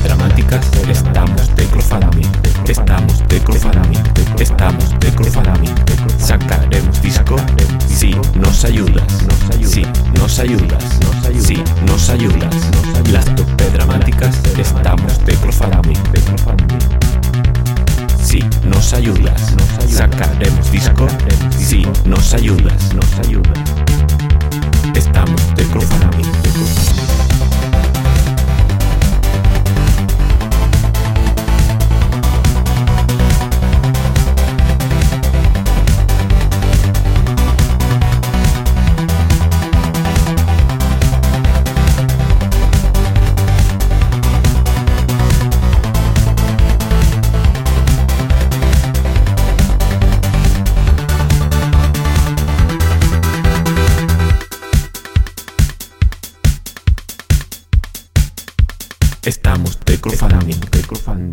dramáticas, estamos de crowdfunding, estamos de crowdfunding, estamos de crowdfunding. Sacaremos disco si nos ayudas, si nos ayudas, si nos ayudas. Las tope dramáticas, estamos de crowdfunding. Si nos ayudas, sacaremos disco si nos ayudas, nos ayudas. Estamos de crowdfunding, de crowdfunding.